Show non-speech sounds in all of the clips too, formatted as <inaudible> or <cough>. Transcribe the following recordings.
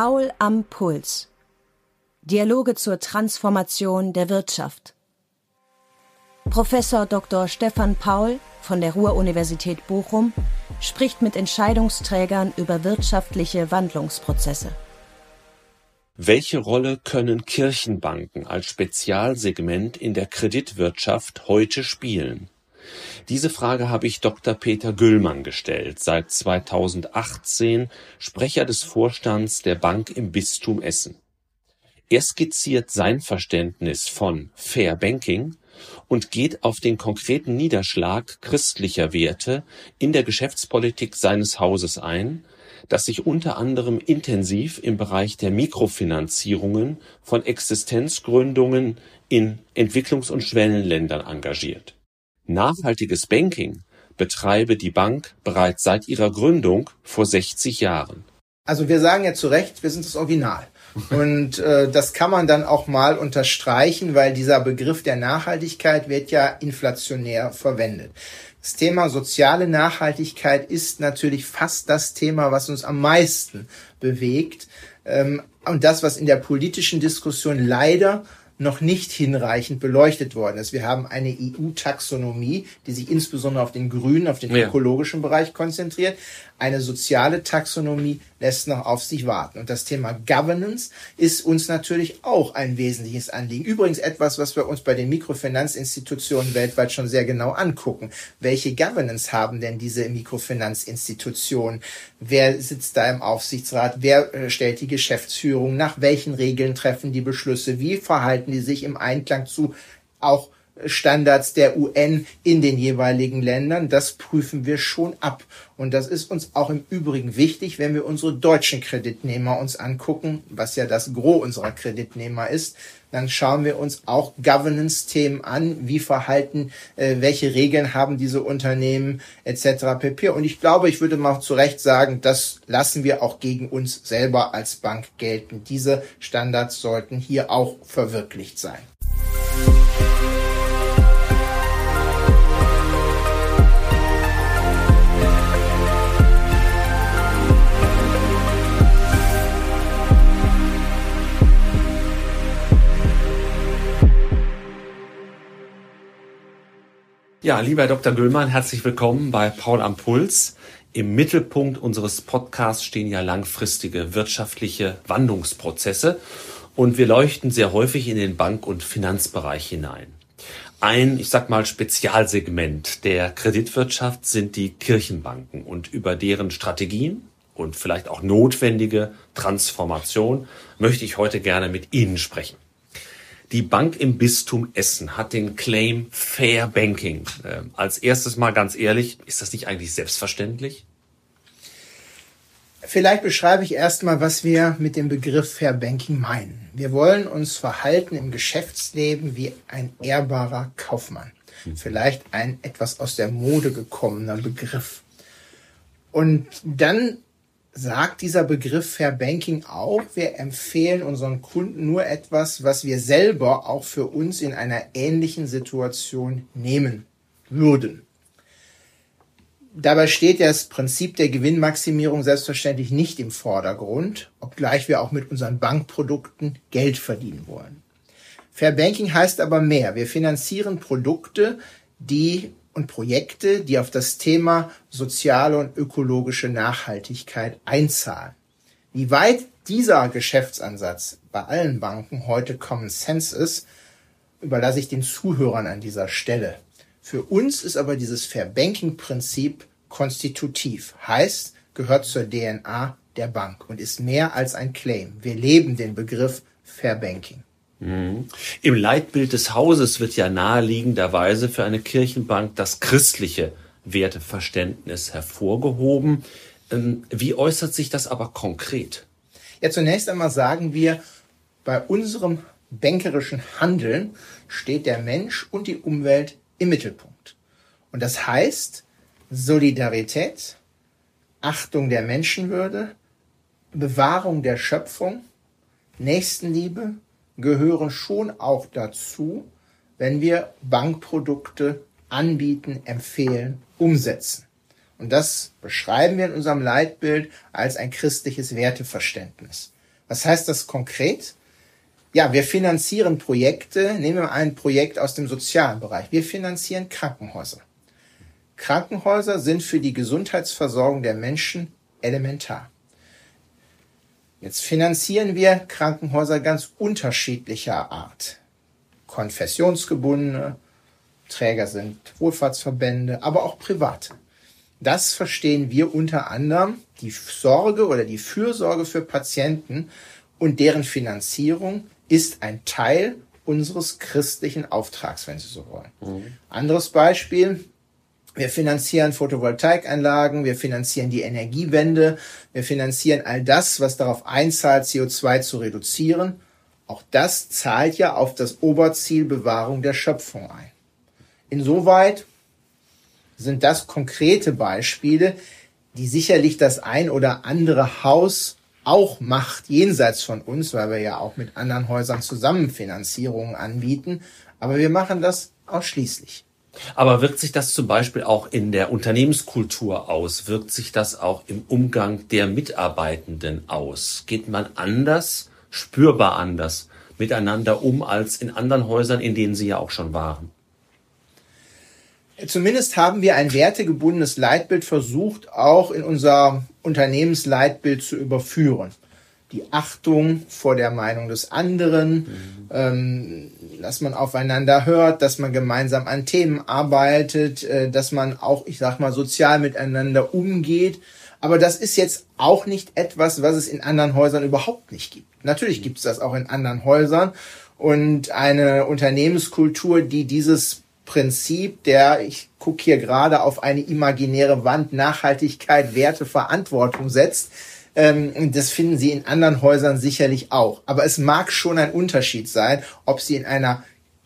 Paul am Puls. Dialoge zur Transformation der Wirtschaft. Professor Dr. Stefan Paul von der Ruhr-Universität Bochum spricht mit Entscheidungsträgern über wirtschaftliche Wandlungsprozesse. Welche Rolle können Kirchenbanken als Spezialsegment in der Kreditwirtschaft heute spielen? Diese Frage habe ich Dr. Peter Güllmann gestellt, seit 2018 Sprecher des Vorstands der Bank im Bistum Essen. Er skizziert sein Verständnis von Fair Banking und geht auf den konkreten Niederschlag christlicher Werte in der Geschäftspolitik seines Hauses ein, das sich unter anderem intensiv im Bereich der Mikrofinanzierungen von Existenzgründungen in Entwicklungs- und Schwellenländern engagiert. Nachhaltiges Banking betreibe die Bank bereits seit ihrer Gründung vor 60 Jahren. Also wir sagen ja zu Recht, wir sind das Original. Und äh, das kann man dann auch mal unterstreichen, weil dieser Begriff der Nachhaltigkeit wird ja inflationär verwendet. Das Thema soziale Nachhaltigkeit ist natürlich fast das Thema, was uns am meisten bewegt. Ähm, und das, was in der politischen Diskussion leider noch nicht hinreichend beleuchtet worden ist. Wir haben eine EU-Taxonomie, die sich insbesondere auf den grünen, auf den ökologischen Bereich konzentriert. Eine soziale Taxonomie lässt noch auf sich warten. Und das Thema Governance ist uns natürlich auch ein wesentliches Anliegen. Übrigens etwas, was wir uns bei den Mikrofinanzinstitutionen weltweit schon sehr genau angucken. Welche Governance haben denn diese Mikrofinanzinstitutionen? Wer sitzt da im Aufsichtsrat? Wer äh, stellt die Geschäftsführung? Nach welchen Regeln treffen die Beschlüsse? Wie verhalten die sich im Einklang zu auch Standards der UN in den jeweiligen Ländern. Das prüfen wir schon ab. Und das ist uns auch im Übrigen wichtig, wenn wir unsere deutschen Kreditnehmer uns angucken, was ja das Gros unserer Kreditnehmer ist. Dann schauen wir uns auch Governance-Themen an. Wie verhalten, äh, welche Regeln haben diese Unternehmen etc. pp. Und ich glaube, ich würde mal zu Recht sagen, das lassen wir auch gegen uns selber als Bank gelten. Diese Standards sollten hier auch verwirklicht sein. Ja, lieber Herr Dr. Güllmann, herzlich willkommen bei Paul am Puls. Im Mittelpunkt unseres Podcasts stehen ja langfristige wirtschaftliche Wandlungsprozesse und wir leuchten sehr häufig in den Bank- und Finanzbereich hinein. Ein, ich sag mal, Spezialsegment der Kreditwirtschaft sind die Kirchenbanken und über deren Strategien und vielleicht auch notwendige Transformation möchte ich heute gerne mit Ihnen sprechen. Die Bank im Bistum Essen hat den Claim Fair Banking. Äh, als erstes mal ganz ehrlich, ist das nicht eigentlich selbstverständlich? Vielleicht beschreibe ich erstmal, was wir mit dem Begriff Fair Banking meinen. Wir wollen uns verhalten im Geschäftsleben wie ein ehrbarer Kaufmann. Hm. Vielleicht ein etwas aus der Mode gekommener Begriff. Und dann sagt dieser Begriff Fair Banking auch, wir empfehlen unseren Kunden nur etwas, was wir selber auch für uns in einer ähnlichen Situation nehmen würden. Dabei steht das Prinzip der Gewinnmaximierung selbstverständlich nicht im Vordergrund, obgleich wir auch mit unseren Bankprodukten Geld verdienen wollen. Fair Banking heißt aber mehr. Wir finanzieren Produkte, die und Projekte, die auf das Thema soziale und ökologische Nachhaltigkeit einzahlen. Wie weit dieser Geschäftsansatz bei allen Banken heute Common Sense ist, überlasse ich den Zuhörern an dieser Stelle. Für uns ist aber dieses Fair Banking Prinzip konstitutiv, heißt, gehört zur DNA der Bank und ist mehr als ein Claim. Wir leben den Begriff Fair Banking. Mhm. Im Leitbild des Hauses wird ja naheliegenderweise für eine Kirchenbank das christliche Werteverständnis hervorgehoben. Ähm, wie äußert sich das aber konkret? Ja, zunächst einmal sagen wir, bei unserem bankerischen Handeln steht der Mensch und die Umwelt im Mittelpunkt. Und das heißt Solidarität, Achtung der Menschenwürde, Bewahrung der Schöpfung, Nächstenliebe gehören schon auch dazu, wenn wir Bankprodukte anbieten, empfehlen, umsetzen. Und das beschreiben wir in unserem Leitbild als ein christliches Werteverständnis. Was heißt das konkret? Ja, wir finanzieren Projekte. Nehmen wir ein Projekt aus dem sozialen Bereich. Wir finanzieren Krankenhäuser. Krankenhäuser sind für die Gesundheitsversorgung der Menschen elementar. Jetzt finanzieren wir Krankenhäuser ganz unterschiedlicher Art. Konfessionsgebundene, Träger sind Wohlfahrtsverbände, aber auch private. Das verstehen wir unter anderem die Sorge oder die Fürsorge für Patienten und deren Finanzierung ist ein Teil unseres christlichen Auftrags, wenn Sie so wollen. Mhm. Anderes Beispiel. Wir finanzieren Photovoltaikanlagen, wir finanzieren die Energiewende, wir finanzieren all das, was darauf einzahlt, CO2 zu reduzieren. Auch das zahlt ja auf das Oberziel Bewahrung der Schöpfung ein. Insoweit sind das konkrete Beispiele, die sicherlich das ein oder andere Haus auch macht, jenseits von uns, weil wir ja auch mit anderen Häusern zusammen Finanzierungen anbieten. Aber wir machen das ausschließlich. Aber wirkt sich das zum Beispiel auch in der Unternehmenskultur aus? Wirkt sich das auch im Umgang der Mitarbeitenden aus? Geht man anders, spürbar anders miteinander um als in anderen Häusern, in denen Sie ja auch schon waren? Zumindest haben wir ein wertegebundenes Leitbild versucht, auch in unser Unternehmensleitbild zu überführen. Die Achtung vor der Meinung des anderen, mhm. ähm, dass man aufeinander hört, dass man gemeinsam an Themen arbeitet, äh, dass man auch, ich sag mal, sozial miteinander umgeht. Aber das ist jetzt auch nicht etwas, was es in anderen Häusern überhaupt nicht gibt. Natürlich gibt es das auch in anderen Häusern und eine Unternehmenskultur, die dieses Prinzip der, ich gucke hier gerade auf eine imaginäre Wand, Nachhaltigkeit, Werte, Verantwortung setzt. Ähm, das finden Sie in anderen Häusern sicherlich auch. Aber es mag schon ein Unterschied sein, ob Sie in einer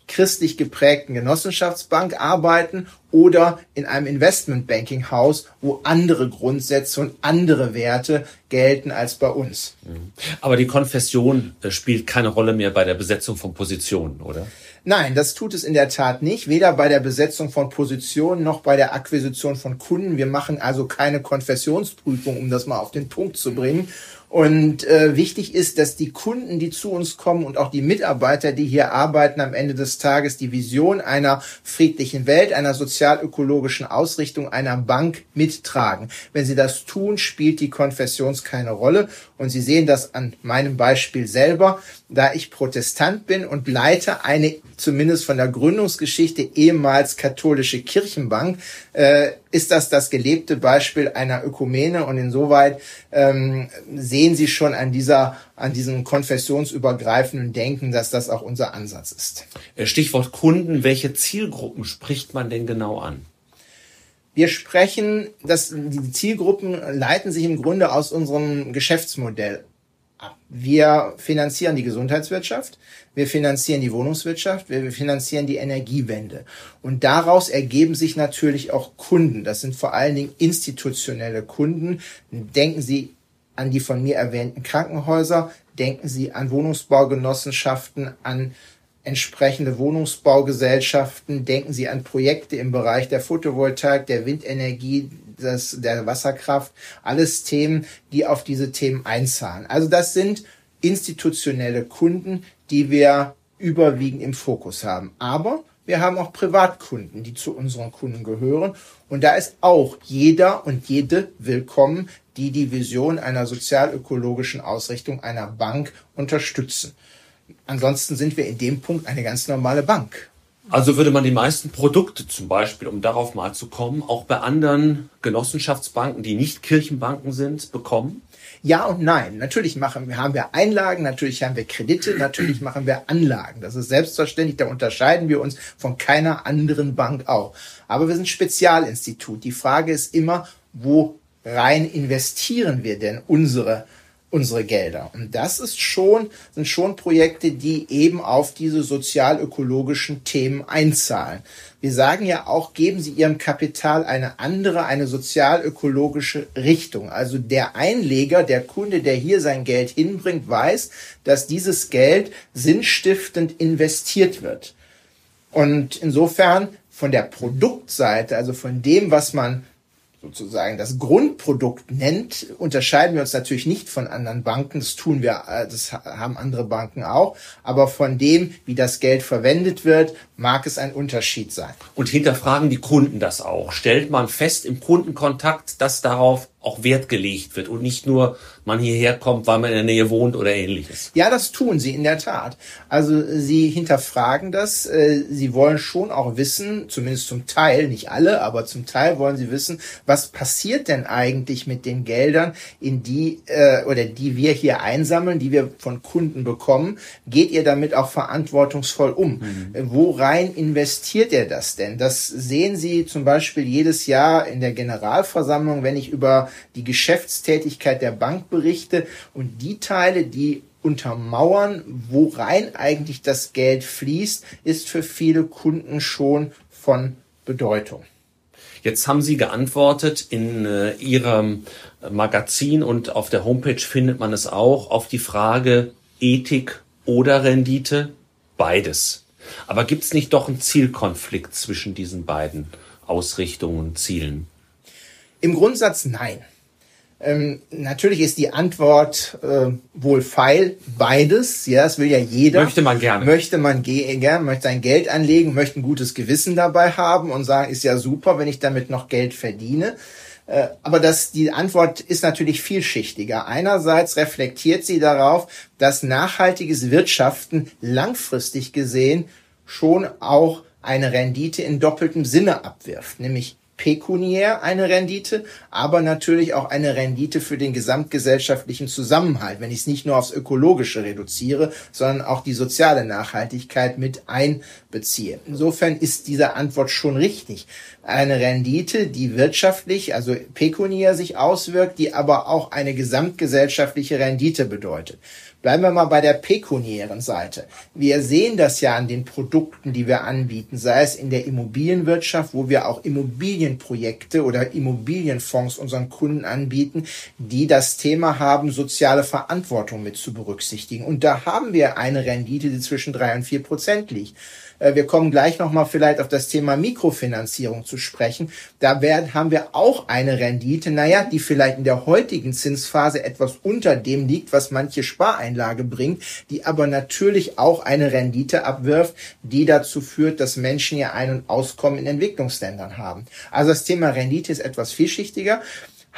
christlich geprägten Genossenschaftsbank arbeiten oder in einem Investmentbanking-Haus, wo andere Grundsätze und andere Werte gelten als bei uns. Mhm. Aber die Konfession äh, spielt keine Rolle mehr bei der Besetzung von Positionen, oder? Nein, das tut es in der Tat nicht, weder bei der Besetzung von Positionen noch bei der Akquisition von Kunden. Wir machen also keine Konfessionsprüfung, um das mal auf den Punkt zu bringen. Und äh, wichtig ist, dass die Kunden, die zu uns kommen und auch die Mitarbeiter, die hier arbeiten, am Ende des Tages die Vision einer friedlichen Welt, einer sozialökologischen Ausrichtung einer Bank mittragen. Wenn sie das tun, spielt die Konfessions keine Rolle. Und Sie sehen das an meinem Beispiel selber, da ich Protestant bin und leite eine zumindest von der Gründungsgeschichte ehemals katholische Kirchenbank, äh, ist das das gelebte Beispiel einer Ökumene und insoweit ähm, sehen Sie schon an dieser an diesem konfessionsübergreifenden Denken, dass das auch unser Ansatz ist. Äh, Stichwort Kunden, welche Zielgruppen spricht man denn genau an? Wir sprechen, dass die Zielgruppen leiten sich im Grunde aus unserem Geschäftsmodell. Wir finanzieren die Gesundheitswirtschaft, wir finanzieren die Wohnungswirtschaft, wir finanzieren die Energiewende. Und daraus ergeben sich natürlich auch Kunden. Das sind vor allen Dingen institutionelle Kunden. Denken Sie an die von mir erwähnten Krankenhäuser, denken Sie an Wohnungsbaugenossenschaften, an entsprechende Wohnungsbaugesellschaften. Denken Sie an Projekte im Bereich der Photovoltaik, der Windenergie, des, der Wasserkraft. Alles Themen, die auf diese Themen einzahlen. Also das sind institutionelle Kunden, die wir überwiegend im Fokus haben. Aber wir haben auch Privatkunden, die zu unseren Kunden gehören. Und da ist auch jeder und jede willkommen, die die Vision einer sozialökologischen Ausrichtung einer Bank unterstützen. Ansonsten sind wir in dem Punkt eine ganz normale Bank. Also würde man die meisten Produkte zum Beispiel, um darauf mal zu kommen, auch bei anderen Genossenschaftsbanken, die nicht Kirchenbanken sind, bekommen? Ja und nein. Natürlich machen, haben wir Einlagen, natürlich haben wir Kredite, natürlich <clears throat> machen wir Anlagen. Das ist selbstverständlich, da unterscheiden wir uns von keiner anderen Bank auch. Aber wir sind Spezialinstitut. Die Frage ist immer, wo rein investieren wir denn unsere unsere Gelder. Und das ist schon, sind schon Projekte, die eben auf diese sozial-ökologischen Themen einzahlen. Wir sagen ja auch, geben Sie Ihrem Kapital eine andere, eine sozial-ökologische Richtung. Also der Einleger, der Kunde, der hier sein Geld hinbringt, weiß, dass dieses Geld sinnstiftend investiert wird. Und insofern von der Produktseite, also von dem, was man sozusagen das Grundprodukt nennt, unterscheiden wir uns natürlich nicht von anderen Banken. Das tun wir, äh, das haben andere Banken auch. Aber von dem, wie das Geld verwendet wird, mag es ein Unterschied sein. Und hinterfragen die Kunden das auch? Stellt man fest im Kundenkontakt, dass darauf auch Wert gelegt wird und nicht nur man hierher kommt, weil man in der Nähe wohnt oder ähnliches. Ja, das tun sie in der Tat. Also sie hinterfragen das. Äh, sie wollen schon auch wissen, zumindest zum Teil, nicht alle, aber zum Teil wollen sie wissen, was passiert denn eigentlich mit den Geldern, in die äh, oder die wir hier einsammeln, die wir von Kunden bekommen. Geht ihr damit auch verantwortungsvoll um? Mhm. Worein investiert ihr das denn? Das sehen Sie zum Beispiel jedes Jahr in der Generalversammlung, wenn ich über die Geschäftstätigkeit der Bank berichte und die Teile, die untermauern, worein eigentlich das Geld fließt, ist für viele Kunden schon von Bedeutung. Jetzt haben Sie geantwortet in äh, Ihrem Magazin und auf der Homepage findet man es auch auf die Frage Ethik oder Rendite? Beides. Aber gibt es nicht doch einen Zielkonflikt zwischen diesen beiden Ausrichtungen und Zielen? Im Grundsatz nein. Ähm, natürlich ist die Antwort äh, wohl feil, beides. Ja, das will ja jeder. Möchte man gerne. Möchte man gerne, möchte sein Geld anlegen, möchte ein gutes Gewissen dabei haben und sagen, ist ja super, wenn ich damit noch Geld verdiene. Äh, aber das, die Antwort ist natürlich vielschichtiger. Einerseits reflektiert sie darauf, dass nachhaltiges Wirtschaften langfristig gesehen schon auch eine Rendite in doppeltem Sinne abwirft, nämlich pekuniär eine Rendite, aber natürlich auch eine Rendite für den gesamtgesellschaftlichen Zusammenhalt, wenn ich es nicht nur aufs Ökologische reduziere, sondern auch die soziale Nachhaltigkeit mit einbeziehe. Insofern ist diese Antwort schon richtig. Eine Rendite, die wirtschaftlich, also pekuniär sich auswirkt, die aber auch eine gesamtgesellschaftliche Rendite bedeutet. Bleiben wir mal bei der pekuniären Seite. Wir sehen das ja an den Produkten, die wir anbieten, sei es in der Immobilienwirtschaft, wo wir auch Immobilienprojekte oder Immobilienfonds unseren Kunden anbieten, die das Thema haben, soziale Verantwortung mit zu berücksichtigen. Und da haben wir eine Rendite, die zwischen drei und vier Prozent liegt. Äh, wir kommen gleich nochmal vielleicht auf das Thema Mikrofinanzierung zu sprechen. Da werden, haben wir auch eine Rendite, naja, die vielleicht in der heutigen Zinsphase etwas unter dem liegt, was manche Spareinlage bringt, die aber natürlich auch eine Rendite abwirft, die dazu führt, dass Menschen ihr Ein- und Auskommen in Entwicklungsländern haben. Also das Thema Rendite ist etwas vielschichtiger.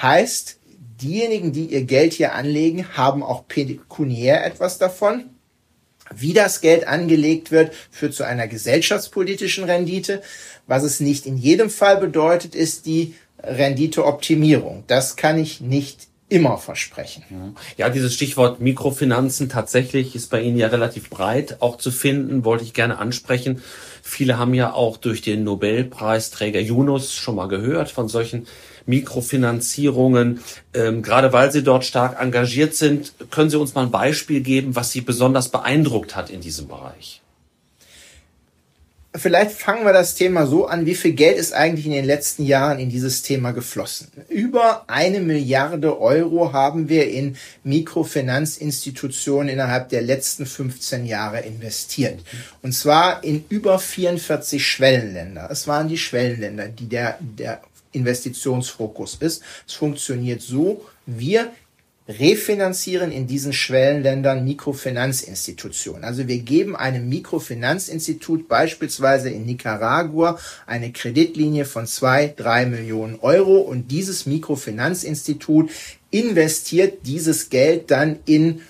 Heißt, diejenigen, die ihr Geld hier anlegen, haben auch pekuniär etwas davon wie das Geld angelegt wird, führt zu einer gesellschaftspolitischen Rendite. Was es nicht in jedem Fall bedeutet, ist die Renditeoptimierung. Das kann ich nicht immer versprechen. Ja, dieses Stichwort Mikrofinanzen tatsächlich ist bei Ihnen ja relativ breit auch zu finden, wollte ich gerne ansprechen. Viele haben ja auch durch den Nobelpreisträger Yunus schon mal gehört von solchen Mikrofinanzierungen. Ähm, gerade weil Sie dort stark engagiert sind, können Sie uns mal ein Beispiel geben, was Sie besonders beeindruckt hat in diesem Bereich? Vielleicht fangen wir das Thema so an, wie viel Geld ist eigentlich in den letzten Jahren in dieses Thema geflossen? Über eine Milliarde Euro haben wir in Mikrofinanzinstitutionen innerhalb der letzten 15 Jahre investiert. Und zwar in über 44 Schwellenländer. Es waren die Schwellenländer, die der, der Investitionsfokus ist. Es funktioniert so, wir refinanzieren in diesen Schwellenländern Mikrofinanzinstitutionen. Also wir geben einem Mikrofinanzinstitut beispielsweise in Nicaragua eine Kreditlinie von zwei, drei Millionen Euro und dieses Mikrofinanzinstitut investiert dieses Geld dann in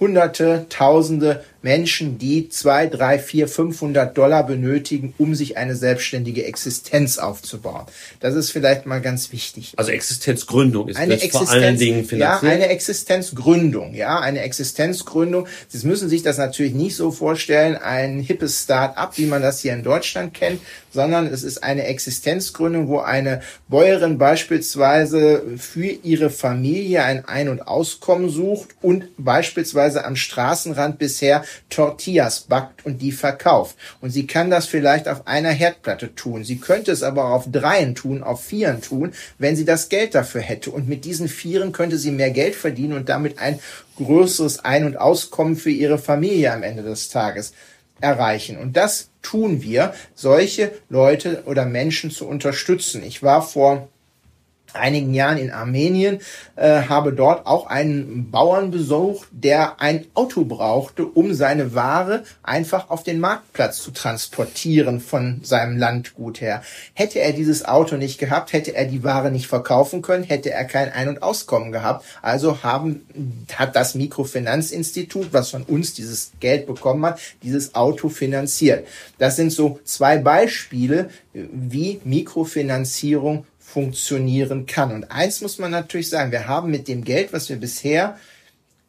Hunderte, Tausende Menschen, die zwei, drei, vier, 500 Dollar benötigen, um sich eine selbstständige Existenz aufzubauen. Das ist vielleicht mal ganz wichtig. Also Existenzgründung ist eine Existenz, vor allen Dingen finanziell. Ja, eine Existenzgründung. Ja, eine Existenzgründung. Sie müssen sich das natürlich nicht so vorstellen, ein hippes Start-up, wie man das hier in Deutschland kennt, sondern es ist eine Existenzgründung, wo eine Bäuerin beispielsweise für ihre Familie ein Ein- und Auskommen sucht und beispielsweise am Straßenrand bisher Tortillas backt und die verkauft. Und sie kann das vielleicht auf einer Herdplatte tun. Sie könnte es aber auf dreien tun, auf vieren tun, wenn sie das Geld dafür hätte. Und mit diesen vieren könnte sie mehr Geld verdienen und damit ein größeres Ein- und Auskommen für ihre Familie am Ende des Tages erreichen. Und das tun wir, solche Leute oder Menschen zu unterstützen. Ich war vor einigen Jahren in Armenien, äh, habe dort auch einen Bauern besucht, der ein Auto brauchte, um seine Ware einfach auf den Marktplatz zu transportieren von seinem Landgut her. Hätte er dieses Auto nicht gehabt, hätte er die Ware nicht verkaufen können, hätte er kein Ein- und Auskommen gehabt. Also haben, hat das Mikrofinanzinstitut, was von uns dieses Geld bekommen hat, dieses Auto finanziert. Das sind so zwei Beispiele, wie Mikrofinanzierung funktionieren kann. Und eins muss man natürlich sagen, wir haben mit dem Geld, was wir bisher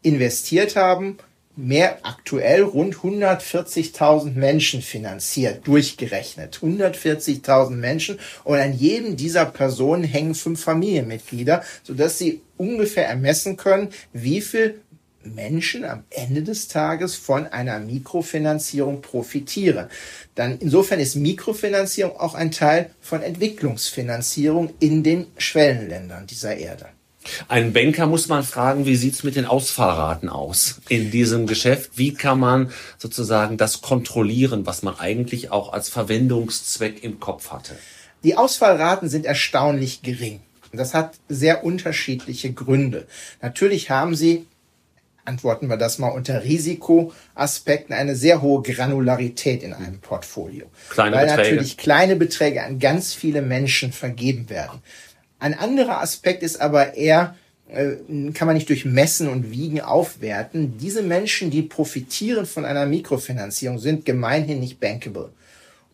investiert haben, mehr aktuell rund 140.000 Menschen finanziert, durchgerechnet. 140.000 Menschen und an jedem dieser Personen hängen fünf Familienmitglieder, sodass sie ungefähr ermessen können, wie viel Menschen am Ende des Tages von einer Mikrofinanzierung profitieren. Dann insofern ist Mikrofinanzierung auch ein Teil von Entwicklungsfinanzierung in den Schwellenländern dieser Erde. Ein Banker muss man fragen, wie sieht's mit den Ausfallraten aus in diesem Geschäft? Wie kann man sozusagen das kontrollieren, was man eigentlich auch als Verwendungszweck im Kopf hatte? Die Ausfallraten sind erstaunlich gering. Das hat sehr unterschiedliche Gründe. Natürlich haben sie antworten wir das mal unter Risikoaspekten, eine sehr hohe Granularität in einem Portfolio. Kleine weil Beträge. natürlich kleine Beträge an ganz viele Menschen vergeben werden. Ein anderer Aspekt ist aber eher, äh, kann man nicht durch Messen und Wiegen aufwerten. Diese Menschen, die profitieren von einer Mikrofinanzierung, sind gemeinhin nicht bankable.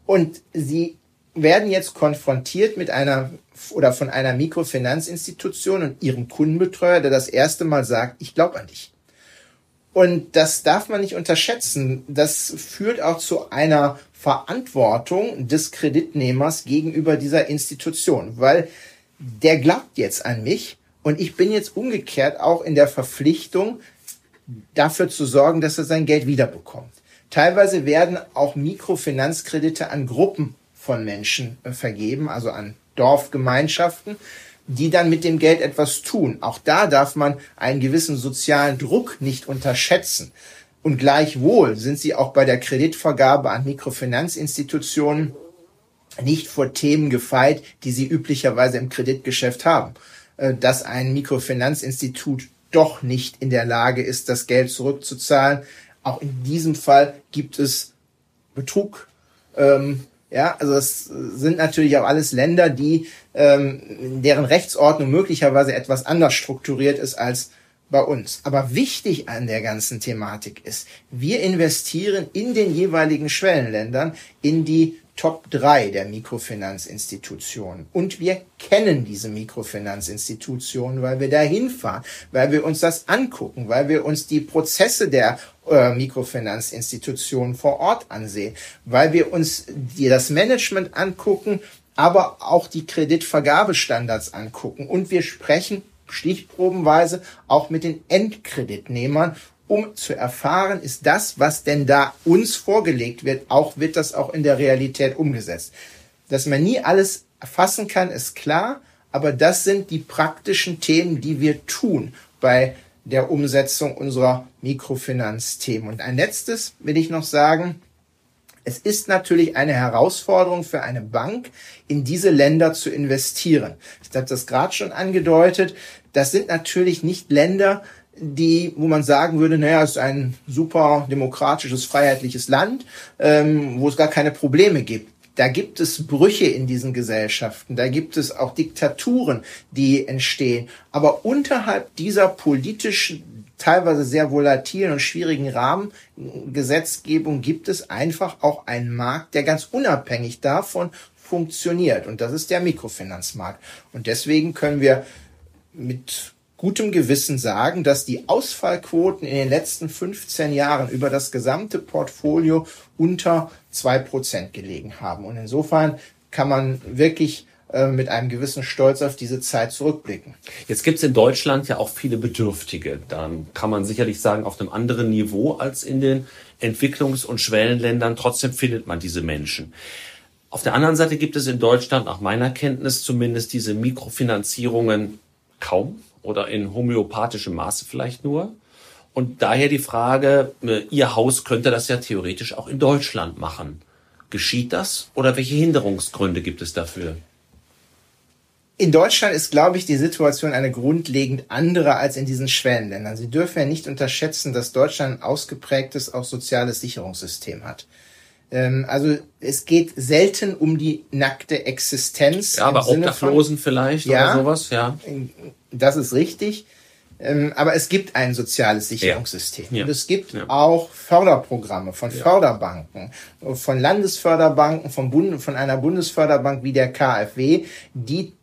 Und sie werden jetzt konfrontiert mit einer oder von einer Mikrofinanzinstitution und ihrem Kundenbetreuer, der das erste Mal sagt, ich glaube an dich. Und das darf man nicht unterschätzen. Das führt auch zu einer Verantwortung des Kreditnehmers gegenüber dieser Institution, weil der glaubt jetzt an mich und ich bin jetzt umgekehrt auch in der Verpflichtung, dafür zu sorgen, dass er sein Geld wiederbekommt. Teilweise werden auch Mikrofinanzkredite an Gruppen von Menschen äh, vergeben, also an Dorfgemeinschaften die dann mit dem Geld etwas tun. Auch da darf man einen gewissen sozialen Druck nicht unterschätzen. Und gleichwohl sind sie auch bei der Kreditvergabe an Mikrofinanzinstitutionen nicht vor Themen gefeit, die sie üblicherweise im Kreditgeschäft haben. Äh, dass ein Mikrofinanzinstitut doch nicht in der Lage ist, das Geld zurückzuzahlen. Auch in diesem Fall gibt es Betrug. Ähm, ja, also es sind natürlich auch alles Länder, die ähm, deren Rechtsordnung möglicherweise etwas anders strukturiert ist als bei uns. Aber wichtig an der ganzen Thematik ist, wir investieren in den jeweiligen Schwellenländern in die Top 3 der Mikrofinanzinstitutionen. Und wir kennen diese Mikrofinanzinstitutionen, weil wir da hinfahren, weil wir uns das angucken, weil wir uns die Prozesse der äh, Mikrofinanzinstitutionen vor Ort ansehen, weil wir uns die, das Management angucken, aber auch die Kreditvergabestandards angucken. Und wir sprechen stichprobenweise auch mit den Endkreditnehmern um zu erfahren, ist das, was denn da uns vorgelegt wird, auch wird das auch in der Realität umgesetzt. Dass man nie alles erfassen kann, ist klar, aber das sind die praktischen Themen, die wir tun bei der Umsetzung unserer Mikrofinanzthemen. Und ein letztes will ich noch sagen, es ist natürlich eine Herausforderung für eine Bank, in diese Länder zu investieren. Ich habe das gerade schon angedeutet. Das sind natürlich nicht Länder, die, wo man sagen würde, naja, es ist ein super demokratisches, freiheitliches Land, ähm, wo es gar keine Probleme gibt. Da gibt es Brüche in diesen Gesellschaften, da gibt es auch Diktaturen, die entstehen. Aber unterhalb dieser politischen, teilweise sehr volatilen und schwierigen Rahmengesetzgebung gibt es einfach auch einen Markt, der ganz unabhängig davon funktioniert. Und das ist der Mikrofinanzmarkt. Und deswegen können wir mit gutem Gewissen sagen, dass die Ausfallquoten in den letzten 15 Jahren über das gesamte Portfolio unter zwei Prozent gelegen haben. Und insofern kann man wirklich äh, mit einem gewissen Stolz auf diese Zeit zurückblicken. Jetzt gibt es in Deutschland ja auch viele Bedürftige. Dann kann man sicherlich sagen, auf einem anderen Niveau als in den Entwicklungs- und Schwellenländern. Trotzdem findet man diese Menschen. Auf der anderen Seite gibt es in Deutschland, nach meiner Kenntnis zumindest, diese Mikrofinanzierungen kaum oder in homöopathischem Maße vielleicht nur. Und daher die Frage, äh, Ihr Haus könnte das ja theoretisch auch in Deutschland machen. Geschieht das oder welche Hinderungsgründe gibt es dafür? in Deutschland ist, glaube ich, die Situation eine grundlegend andere als in diesen Schwellenländern. Sie dürfen ja nicht unterschätzen, dass Deutschland ein ausgeprägtes auch soziales Sicherungssystem hat. Ähm, also es geht selten um die nackte Existenz. Ja, aber Obdachlosen vielleicht ja, oder sowas, ja. Das ist richtig. Ähm, aber es gibt ein soziales Sicherungssystem. Ja. Und es gibt ja. auch Förderprogramme von ja. Förderbanken, von Landesförderbanken, von, Bund, von einer Bundesförderbank wie der KfW, die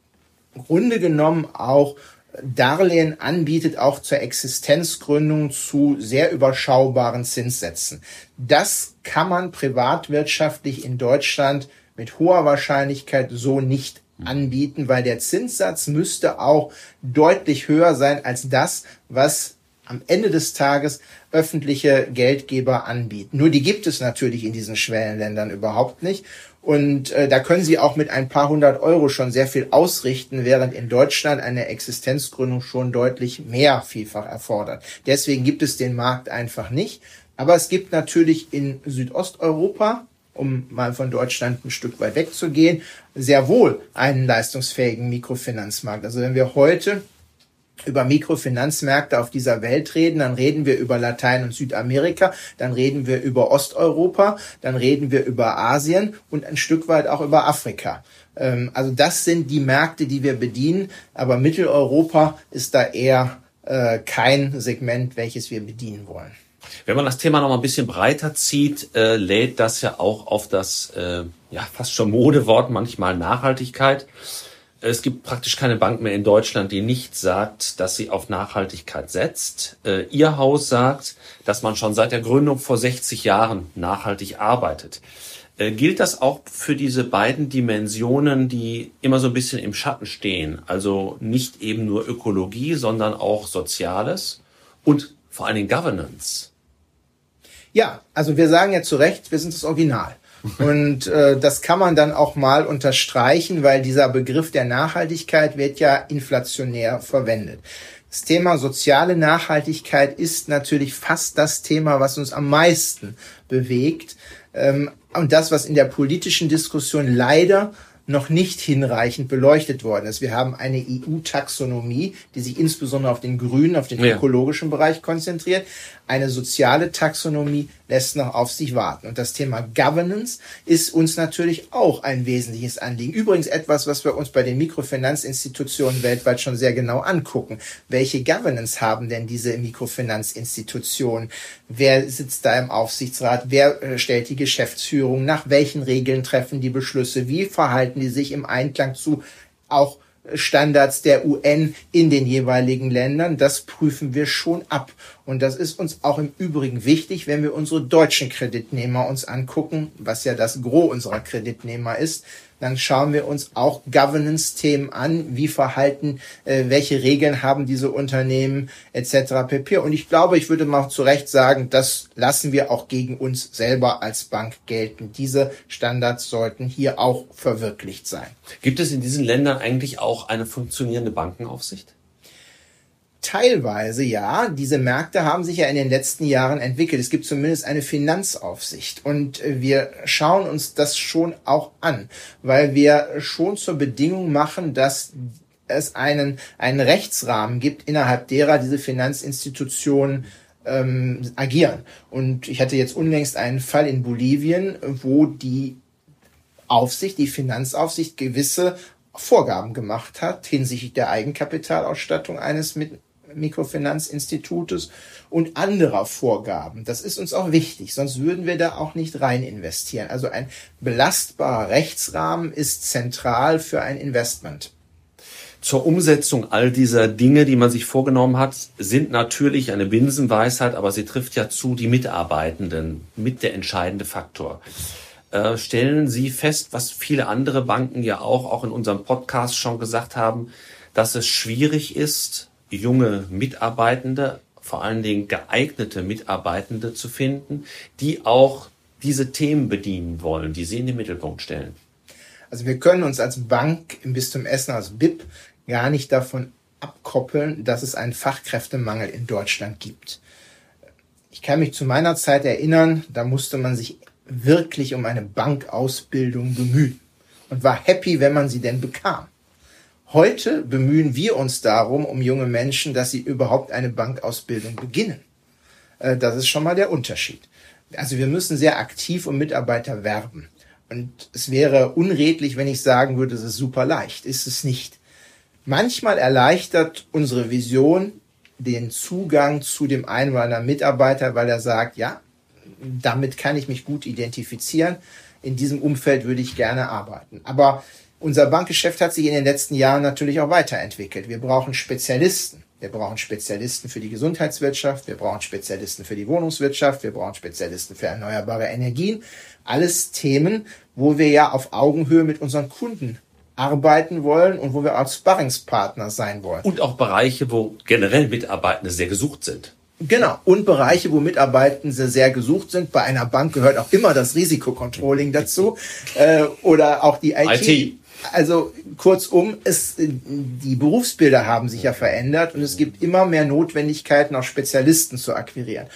Grunde genommen auch Darlehen anbietet, auch zur Existenzgründung zu sehr überschaubaren Zinssätzen. Das kann man privatwirtschaftlich in Deutschland mit hoher Wahrscheinlichkeit so nicht anbieten, weil der Zinssatz müsste auch deutlich höher sein als das, was am Ende des Tages öffentliche Geldgeber anbieten. Nur die gibt es natürlich in diesen Schwellenländern überhaupt nicht. Und äh, da können Sie auch mit ein paar hundert Euro schon sehr viel ausrichten, während in Deutschland eine Existenzgründung schon deutlich mehr vielfach erfordert. Deswegen gibt es den Markt einfach nicht. Aber es gibt natürlich in Südosteuropa, um mal von Deutschland ein Stück weit wegzugehen, sehr wohl einen leistungsfähigen Mikrofinanzmarkt. Also wenn wir heute über Mikrofinanzmärkte auf dieser Welt reden, dann reden wir über Latein- und Südamerika, dann reden wir über Osteuropa, dann reden wir über Asien und ein Stück weit auch über Afrika. Ähm, also das sind die Märkte, die wir bedienen, aber Mitteleuropa ist da eher äh, kein Segment, welches wir bedienen wollen. Wenn man das Thema noch mal ein bisschen breiter zieht, äh, lädt das ja auch auf das äh, ja fast schon Modewort manchmal Nachhaltigkeit es gibt praktisch keine Bank mehr in Deutschland, die nicht sagt, dass sie auf Nachhaltigkeit setzt. Äh, ihr Haus sagt, dass man schon seit der Gründung vor 60 Jahren nachhaltig arbeitet. Äh, gilt das auch für diese beiden Dimensionen, die immer so ein bisschen im Schatten stehen? Also nicht eben nur Ökologie, sondern auch Soziales und vor allen Dingen Governance. Ja, also wir sagen ja zu Recht, wir sind das Original. <laughs> Und äh, das kann man dann auch mal unterstreichen, weil dieser Begriff der Nachhaltigkeit wird ja inflationär verwendet. Das Thema soziale Nachhaltigkeit ist natürlich fast das Thema, was uns am meisten bewegt. Ähm, und das, was in der politischen Diskussion leider noch nicht hinreichend beleuchtet worden ist. Wir haben eine EU-Taxonomie, die sich insbesondere auf den grünen, auf den ökologischen Bereich konzentriert. Eine soziale Taxonomie lässt noch auf sich warten. Und das Thema Governance ist uns natürlich auch ein wesentliches Anliegen. Übrigens etwas, was wir uns bei den Mikrofinanzinstitutionen weltweit schon sehr genau angucken. Welche Governance haben denn diese Mikrofinanzinstitutionen? Wer sitzt da im Aufsichtsrat? Wer äh, stellt die Geschäftsführung? Nach welchen Regeln treffen die Beschlüsse? Wie verhalten die sich im Einklang zu auch Standards der UN in den jeweiligen Ländern. Das prüfen wir schon ab. Und das ist uns auch im Übrigen wichtig, wenn wir unsere deutschen Kreditnehmer uns angucken, was ja das Gros unserer Kreditnehmer ist dann schauen wir uns auch Governance-Themen an, wie verhalten, äh, welche Regeln haben diese Unternehmen etc. pp. Und ich glaube, ich würde mal zu Recht sagen, das lassen wir auch gegen uns selber als Bank gelten. Diese Standards sollten hier auch verwirklicht sein. Gibt es in diesen Ländern eigentlich auch eine funktionierende Bankenaufsicht? Teilweise ja. Diese Märkte haben sich ja in den letzten Jahren entwickelt. Es gibt zumindest eine Finanzaufsicht. Und äh, wir schauen uns das schon auch an, weil wir schon zur Bedingung machen, dass es einen, einen Rechtsrahmen gibt, innerhalb derer diese Finanzinstitutionen ähm, agieren. Und ich hatte jetzt unlängst einen Fall in Bolivien, wo die Aufsicht, die Finanzaufsicht gewisse Vorgaben gemacht hat hinsichtlich der Eigenkapitalausstattung eines mit Mikrofinanzinstitutes und anderer Vorgaben. Das ist uns auch wichtig, sonst würden wir da auch nicht rein investieren. Also ein belastbarer Rechtsrahmen ist zentral für ein Investment. Zur Umsetzung all dieser Dinge, die man sich vorgenommen hat, sind natürlich eine Binsenweisheit, aber sie trifft ja zu die Mitarbeitenden mit der entscheidende Faktor. Äh, stellen Sie fest, was viele andere Banken ja auch, auch in unserem Podcast schon gesagt haben, dass es schwierig ist, junge Mitarbeitende, vor allen Dingen geeignete Mitarbeitende zu finden, die auch diese Themen bedienen wollen, die sie in den Mittelpunkt stellen. Also wir können uns als Bank im Bistum Essen, als BIP, gar nicht davon abkoppeln, dass es einen Fachkräftemangel in Deutschland gibt. Ich kann mich zu meiner Zeit erinnern, da musste man sich wirklich um eine Bankausbildung bemühen und war happy, wenn man sie denn bekam. Heute bemühen wir uns darum, um junge Menschen, dass sie überhaupt eine Bankausbildung beginnen. Äh, das ist schon mal der Unterschied. Also wir müssen sehr aktiv um Mitarbeiter werben. Und es wäre unredlich, wenn ich sagen würde, es ist super leicht. Ist es nicht. Manchmal erleichtert unsere Vision den Zugang zu dem anderen Mitarbeiter, weil er sagt, ja, damit kann ich mich gut identifizieren. In diesem Umfeld würde ich gerne arbeiten. Aber unser Bankgeschäft hat sich in den letzten Jahren natürlich auch weiterentwickelt. Wir brauchen Spezialisten. Wir brauchen Spezialisten für die Gesundheitswirtschaft, wir brauchen Spezialisten für die Wohnungswirtschaft, wir brauchen Spezialisten für erneuerbare Energien. Alles Themen, wo wir ja auf Augenhöhe mit unseren Kunden arbeiten wollen und wo wir als Sparringspartner sein wollen. Und auch Bereiche, wo generell Mitarbeitende sehr gesucht sind. Genau. Und Bereiche, wo Mitarbeitende sehr gesucht sind. Bei einer Bank gehört auch immer das Risikocontrolling dazu. <laughs> äh, oder auch die IT. IT. Also kurzum, es, die Berufsbilder haben sich ja verändert und es gibt immer mehr Notwendigkeiten, auch Spezialisten zu akquirieren.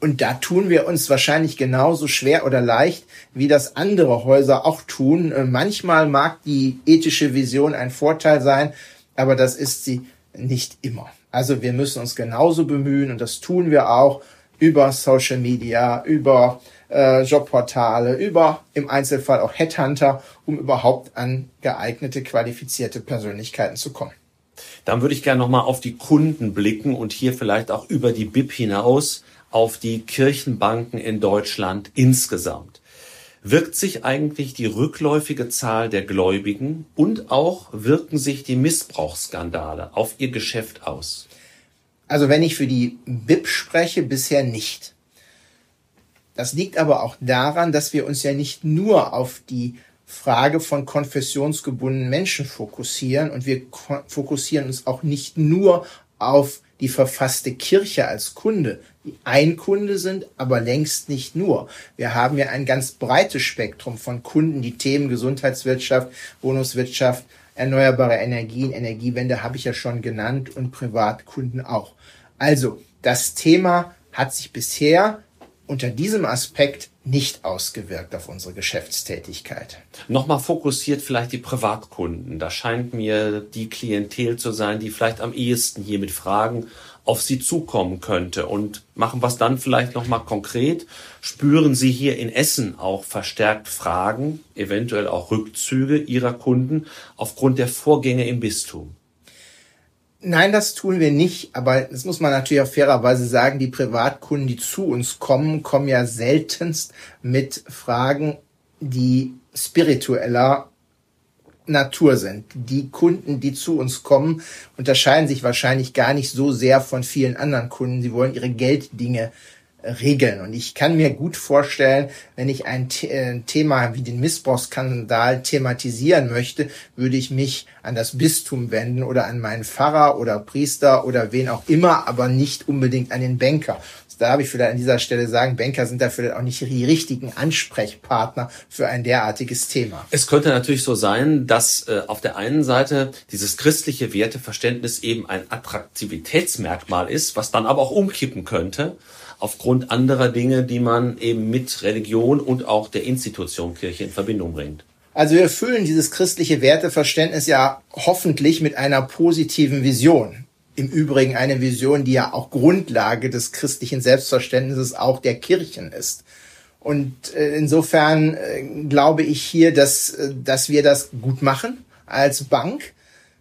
Und da tun wir uns wahrscheinlich genauso schwer oder leicht, wie das andere Häuser auch tun. Äh, manchmal mag die ethische Vision ein Vorteil sein, aber das ist sie nicht immer. Also wir müssen uns genauso bemühen und das tun wir auch über Social Media, über äh, Jobportale, über im Einzelfall auch Headhunter, um überhaupt an geeignete, qualifizierte Persönlichkeiten zu kommen. Dann würde ich gerne nochmal auf die Kunden blicken und hier vielleicht auch über die BIP hinaus auf die Kirchenbanken in Deutschland insgesamt. Wirkt sich eigentlich die rückläufige Zahl der Gläubigen und auch wirken sich die Missbrauchsskandale auf ihr Geschäft aus? Also wenn ich für die BIP spreche, bisher nicht. Das liegt aber auch daran, dass wir uns ja nicht nur auf die Frage von konfessionsgebundenen Menschen fokussieren und wir fokussieren uns auch nicht nur auf die verfasste Kirche als Kunde, die ein Kunde sind, aber längst nicht nur. Wir haben ja ein ganz breites Spektrum von Kunden, die Themen Gesundheitswirtschaft, Wohnungswirtschaft, erneuerbare Energien, Energiewende habe ich ja schon genannt und Privatkunden auch. Also, das Thema hat sich bisher unter diesem Aspekt nicht ausgewirkt auf unsere Geschäftstätigkeit. Nochmal fokussiert vielleicht die Privatkunden. Da scheint mir die Klientel zu sein, die vielleicht am ehesten hier mit Fragen auf Sie zukommen könnte. Und machen wir dann vielleicht nochmal konkret. Spüren Sie hier in Essen auch verstärkt Fragen, eventuell auch Rückzüge Ihrer Kunden aufgrund der Vorgänge im Bistum? Nein, das tun wir nicht. Aber das muss man natürlich auch fairerweise sagen. Die Privatkunden, die zu uns kommen, kommen ja seltenst mit Fragen, die spiritueller Natur sind. Die Kunden, die zu uns kommen, unterscheiden sich wahrscheinlich gar nicht so sehr von vielen anderen Kunden. Sie wollen ihre Gelddinge regeln. Und ich kann mir gut vorstellen, wenn ich ein äh, Thema wie den Missbrauchsskandal thematisieren möchte, würde ich mich an das Bistum wenden oder an meinen Pfarrer oder Priester oder wen auch immer, aber nicht unbedingt an den Banker. Da habe ich vielleicht an dieser Stelle sagen, Banker sind dafür auch nicht die richtigen Ansprechpartner für ein derartiges Thema. Es könnte natürlich so sein, dass äh, auf der einen Seite dieses christliche Werteverständnis eben ein Attraktivitätsmerkmal ist, was dann aber auch umkippen könnte aufgrund anderer Dinge, die man eben mit Religion und auch der Institution Kirche in Verbindung bringt. Also wir erfüllen dieses christliche Werteverständnis ja hoffentlich mit einer positiven Vision. Im Übrigen eine Vision, die ja auch Grundlage des christlichen Selbstverständnisses auch der Kirchen ist. Und äh, insofern äh, glaube ich hier, dass, äh, dass wir das gut machen als Bank.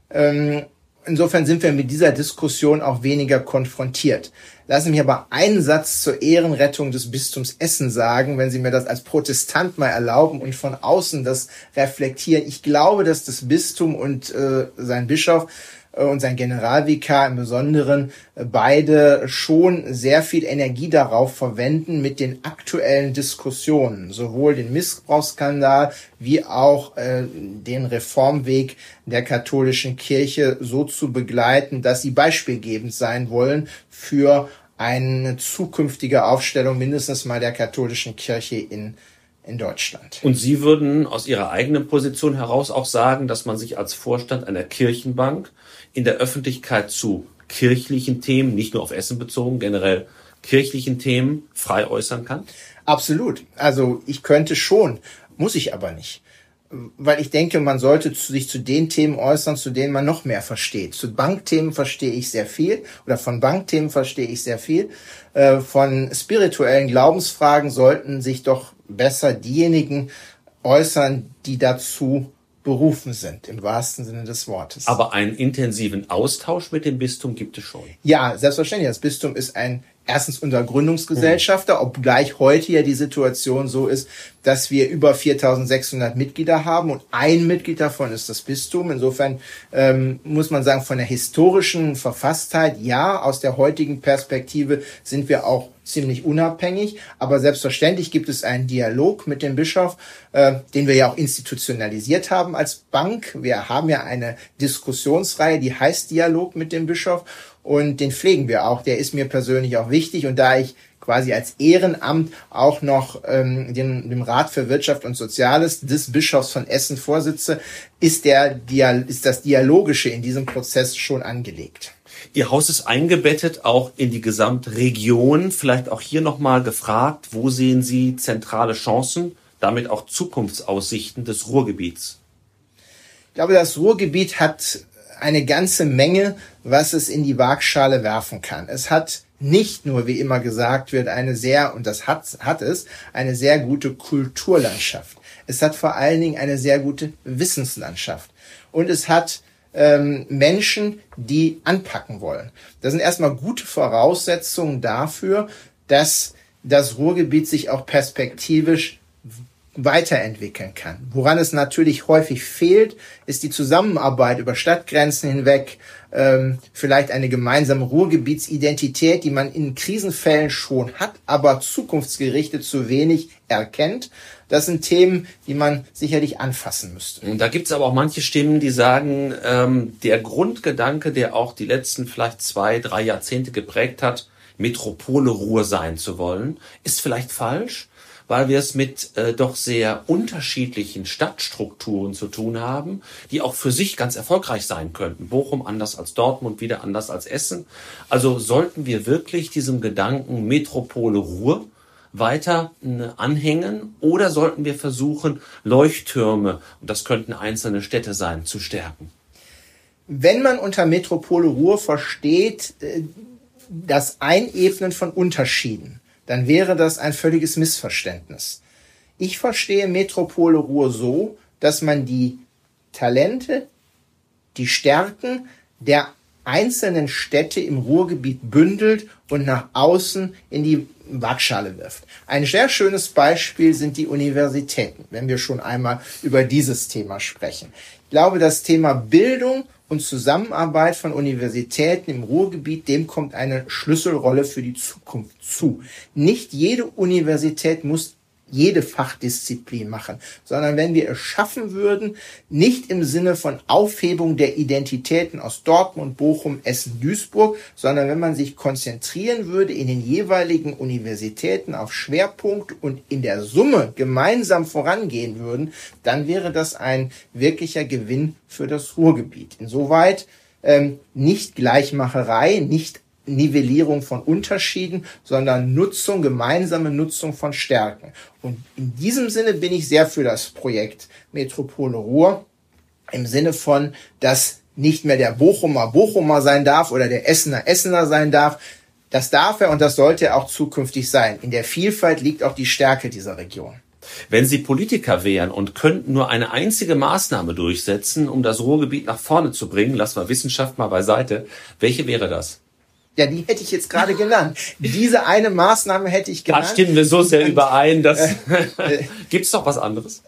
Ähm, insofern sind wir mit dieser Diskussion auch weniger konfrontiert. Lassen Sie mich aber einen Satz zur Ehrenrettung des Bistums Essen sagen, wenn Sie mir das als Protestant mal erlauben und von außen das reflektieren. Ich glaube, dass das Bistum und äh, sein Bischof und sein Generalvikar im Besonderen äh, beide schon sehr viel Energie darauf verwenden, mit den aktuellen Diskussionen, sowohl den Missbrauchsskandal wie auch äh, den Reformweg der katholischen Kirche so zu begleiten, dass sie beispielgebend sein wollen für eine zukünftige Aufstellung mindestens mal der katholischen Kirche in in Deutschland. Und Sie würden aus Ihrer eigenen Position heraus auch sagen, dass man sich als Vorstand einer Kirchenbank in der Öffentlichkeit zu kirchlichen Themen, nicht nur auf Essen bezogen, generell kirchlichen Themen frei äußern kann? Absolut. Also ich könnte schon, muss ich aber nicht. weil ich denke, man sollte sich zu den Themen äußern, zu denen man noch mehr versteht. Zu Bankthemen verstehe ich sehr viel oder von Bankthemen verstehe ich sehr viel. Äh, von spirituellen Glaubensfragen sollten sich doch besser diejenigen äußern, die dazu berufen sind, im wahrsten Sinne des Wortes. Aber einen intensiven Austausch mit dem Bistum gibt es schon. Ja, selbstverständlich. Das Bistum ist ein erstens unser Gründungsgesellschafter, obgleich heute ja die Situation so ist, dass wir über 4600 Mitglieder haben und ein Mitglied davon ist das Bistum. Insofern ähm, muss man sagen, von der historischen Verfasstheit, ja, aus der heutigen Perspektive sind wir auch ziemlich unabhängig, aber selbstverständlich gibt es einen Dialog mit dem Bischof, äh, den wir ja auch institutionalisiert haben als Bank. Wir haben ja eine Diskussionsreihe, die heißt Dialog mit dem Bischof und den pflegen wir auch. Der ist mir persönlich auch wichtig und da ich quasi als Ehrenamt auch noch ähm, dem, dem Rat für Wirtschaft und Soziales des Bischofs von Essen vorsitze, ist, der, ist das Dialogische in diesem Prozess schon angelegt. Ihr Haus ist eingebettet auch in die Gesamtregion. Vielleicht auch hier nochmal gefragt, wo sehen Sie zentrale Chancen, damit auch Zukunftsaussichten des Ruhrgebiets? Ich glaube, das Ruhrgebiet hat eine ganze Menge, was es in die Waagschale werfen kann. Es hat nicht nur, wie immer gesagt wird, eine sehr, und das hat, hat es, eine sehr gute Kulturlandschaft. Es hat vor allen Dingen eine sehr gute Wissenslandschaft. Und es hat ähm, Menschen, die anpacken wollen. Das sind erstmal gute Voraussetzungen dafür, dass das Ruhrgebiet sich auch perspektivisch weiterentwickeln kann. Woran es natürlich häufig fehlt, ist die Zusammenarbeit über Stadtgrenzen hinweg, ähm, vielleicht eine gemeinsame Ruhrgebietsidentität, die man in Krisenfällen schon hat, aber zukunftsgerichtet zu wenig erkennt. Das sind Themen, die man sicherlich anfassen müsste. Und da gibt es aber auch manche Stimmen, die sagen, ähm, der Grundgedanke, der auch die letzten vielleicht zwei, drei Jahrzehnte geprägt hat, Metropole Ruhr sein zu wollen, ist vielleicht falsch weil wir es mit äh, doch sehr unterschiedlichen Stadtstrukturen zu tun haben, die auch für sich ganz erfolgreich sein könnten. Bochum anders als Dortmund, wieder anders als Essen. Also sollten wir wirklich diesem Gedanken Metropole Ruhr weiter äh, anhängen oder sollten wir versuchen, Leuchttürme, und das könnten einzelne Städte sein, zu stärken? Wenn man unter Metropole Ruhr versteht, äh, das Einebnen von Unterschieden, dann wäre das ein völliges Missverständnis. Ich verstehe Metropole Ruhr so, dass man die Talente, die Stärken der einzelnen Städte im Ruhrgebiet bündelt und nach außen in die Waagschale wirft. Ein sehr schönes Beispiel sind die Universitäten, wenn wir schon einmal über dieses Thema sprechen. Ich glaube, das Thema Bildung und Zusammenarbeit von Universitäten im Ruhrgebiet, dem kommt eine Schlüsselrolle für die Zukunft zu. Nicht jede Universität muss jede Fachdisziplin machen, sondern wenn wir es schaffen würden, nicht im Sinne von Aufhebung der Identitäten aus Dortmund, Bochum, Essen, Duisburg, sondern wenn man sich konzentrieren würde in den jeweiligen Universitäten auf Schwerpunkt und in der Summe gemeinsam vorangehen würden, dann wäre das ein wirklicher Gewinn für das Ruhrgebiet. Insoweit ähm, nicht Gleichmacherei, nicht Nivellierung von Unterschieden, sondern Nutzung, gemeinsame Nutzung von Stärken. Und in diesem Sinne bin ich sehr für das Projekt Metropole Ruhr im Sinne von, dass nicht mehr der Bochumer Bochumer sein darf oder der Essener Essener sein darf. Das darf er und das sollte er auch zukünftig sein. In der Vielfalt liegt auch die Stärke dieser Region. Wenn Sie Politiker wären und könnten nur eine einzige Maßnahme durchsetzen, um das Ruhrgebiet nach vorne zu bringen, lassen wir Wissenschaft mal beiseite, welche wäre das? Ja, die hätte ich jetzt gerade genannt. Diese eine Maßnahme hätte ich genannt. Da stimmen wir so sehr überein, dass äh, äh, <laughs> gibt's doch was anderes?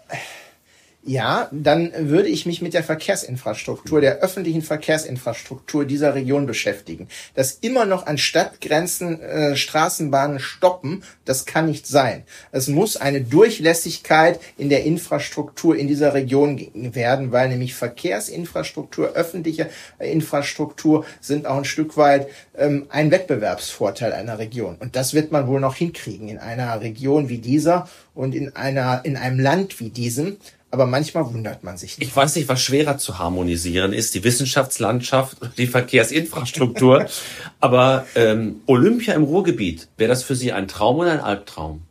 Ja, dann würde ich mich mit der Verkehrsinfrastruktur, der öffentlichen Verkehrsinfrastruktur dieser Region beschäftigen. Das immer noch an Stadtgrenzen äh, Straßenbahnen stoppen, das kann nicht sein. Es muss eine Durchlässigkeit in der Infrastruktur in dieser Region werden, weil nämlich Verkehrsinfrastruktur, öffentliche Infrastruktur sind auch ein Stück weit ähm, ein Wettbewerbsvorteil einer Region. Und das wird man wohl noch hinkriegen in einer Region wie dieser und in einer in einem Land wie diesem aber manchmal wundert man sich. Nicht. Ich weiß nicht, was schwerer zu harmonisieren ist, die Wissenschaftslandschaft, die Verkehrsinfrastruktur. <laughs> aber ähm, Olympia im Ruhrgebiet, wäre das für Sie ein Traum oder ein Albtraum?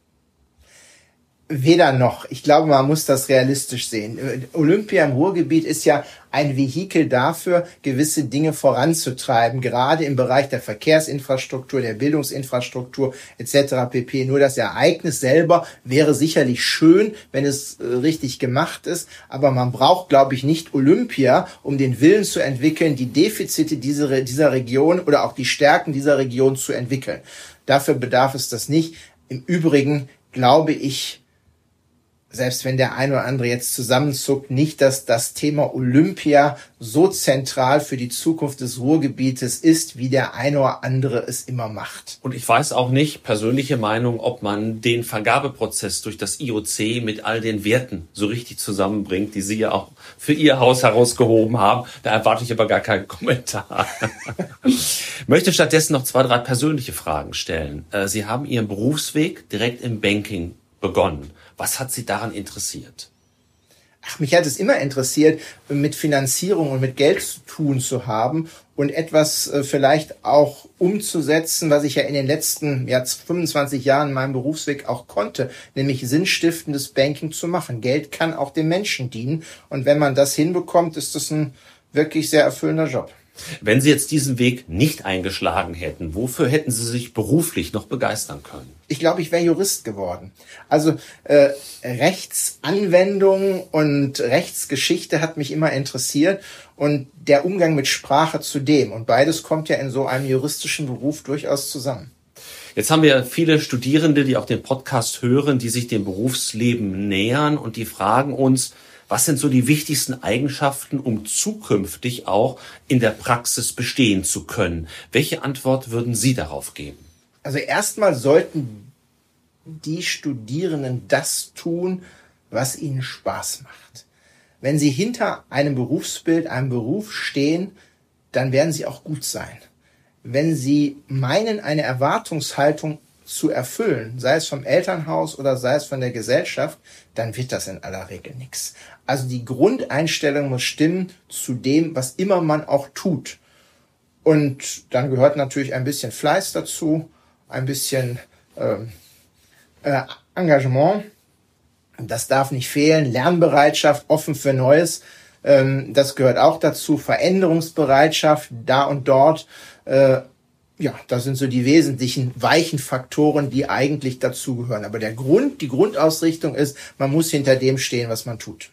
Weder noch. Ich glaube, man muss das realistisch sehen. Olympia im Ruhrgebiet ist ja ein Vehikel dafür, gewisse Dinge voranzutreiben, gerade im Bereich der Verkehrsinfrastruktur, der Bildungsinfrastruktur etc. pp. Nur das Ereignis selber wäre sicherlich schön, wenn es äh, richtig gemacht ist, aber man braucht, glaube ich, nicht Olympia, um den Willen zu entwickeln, die Defizite dieser, dieser Region oder auch die Stärken dieser Region zu entwickeln. Dafür bedarf es das nicht. Im Übrigen glaube ich, selbst wenn der ein oder andere jetzt zusammenzuckt, nicht, dass das Thema Olympia so zentral für die Zukunft des Ruhrgebietes ist, wie der eine oder andere es immer macht. Und ich weiß auch nicht, persönliche Meinung, ob man den Vergabeprozess durch das IOC mit all den Werten so richtig zusammenbringt, die Sie ja auch für Ihr Haus herausgehoben haben. Da erwarte ich aber gar keinen Kommentar. <laughs> möchte stattdessen noch zwei, drei persönliche Fragen stellen. Äh, Sie haben Ihren Berufsweg direkt im Banking begonnen. Was hat Sie daran interessiert? Ach, mich hat es immer interessiert, mit Finanzierung und mit Geld zu tun zu haben und etwas äh, vielleicht auch umzusetzen, was ich ja in den letzten ja, 25 Jahren in meinem Berufsweg auch konnte, nämlich sinnstiftendes Banking zu machen. Geld kann auch dem Menschen dienen und wenn man das hinbekommt, ist das ein wirklich sehr erfüllender Job. Wenn Sie jetzt diesen Weg nicht eingeschlagen hätten, wofür hätten Sie sich beruflich noch begeistern können? Ich glaube, ich wäre Jurist geworden. Also äh, Rechtsanwendung und Rechtsgeschichte hat mich immer interessiert und der Umgang mit Sprache zudem. Und beides kommt ja in so einem juristischen Beruf durchaus zusammen. Jetzt haben wir viele Studierende, die auch den Podcast hören, die sich dem Berufsleben nähern und die fragen uns, was sind so die wichtigsten Eigenschaften, um zukünftig auch in der Praxis bestehen zu können? Welche Antwort würden Sie darauf geben? Also erstmal sollten die Studierenden das tun, was ihnen Spaß macht. Wenn sie hinter einem Berufsbild, einem Beruf stehen, dann werden sie auch gut sein. Wenn sie meinen, eine Erwartungshaltung zu erfüllen, sei es vom Elternhaus oder sei es von der Gesellschaft, dann wird das in aller Regel nichts. Also die Grundeinstellung muss stimmen zu dem, was immer man auch tut. Und dann gehört natürlich ein bisschen Fleiß dazu, ein bisschen äh, äh, Engagement. Das darf nicht fehlen. Lernbereitschaft, offen für Neues. Ähm, das gehört auch dazu. Veränderungsbereitschaft da und dort. Äh, ja, das sind so die wesentlichen weichen Faktoren, die eigentlich dazugehören. Aber der Grund, die Grundausrichtung ist, man muss hinter dem stehen, was man tut.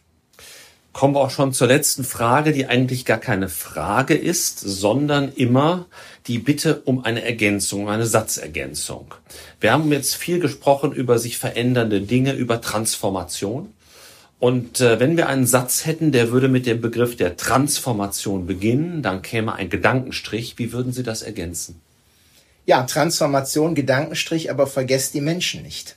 Kommen wir auch schon zur letzten Frage, die eigentlich gar keine Frage ist, sondern immer die Bitte um eine Ergänzung, eine Satzergänzung. Wir haben jetzt viel gesprochen über sich verändernde Dinge, über Transformation. Und äh, wenn wir einen Satz hätten, der würde mit dem Begriff der Transformation beginnen, dann käme ein Gedankenstrich. Wie würden Sie das ergänzen? Ja, Transformation, Gedankenstrich, aber vergesst die Menschen nicht.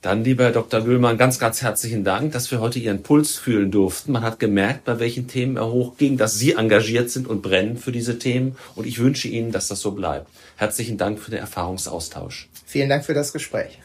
Dann, lieber Herr Dr. Güllmann, ganz, ganz herzlichen Dank, dass wir heute Ihren Puls fühlen durften. Man hat gemerkt, bei welchen Themen er hochging, dass Sie engagiert sind und brennen für diese Themen. Und ich wünsche Ihnen, dass das so bleibt. Herzlichen Dank für den Erfahrungsaustausch. Vielen Dank für das Gespräch.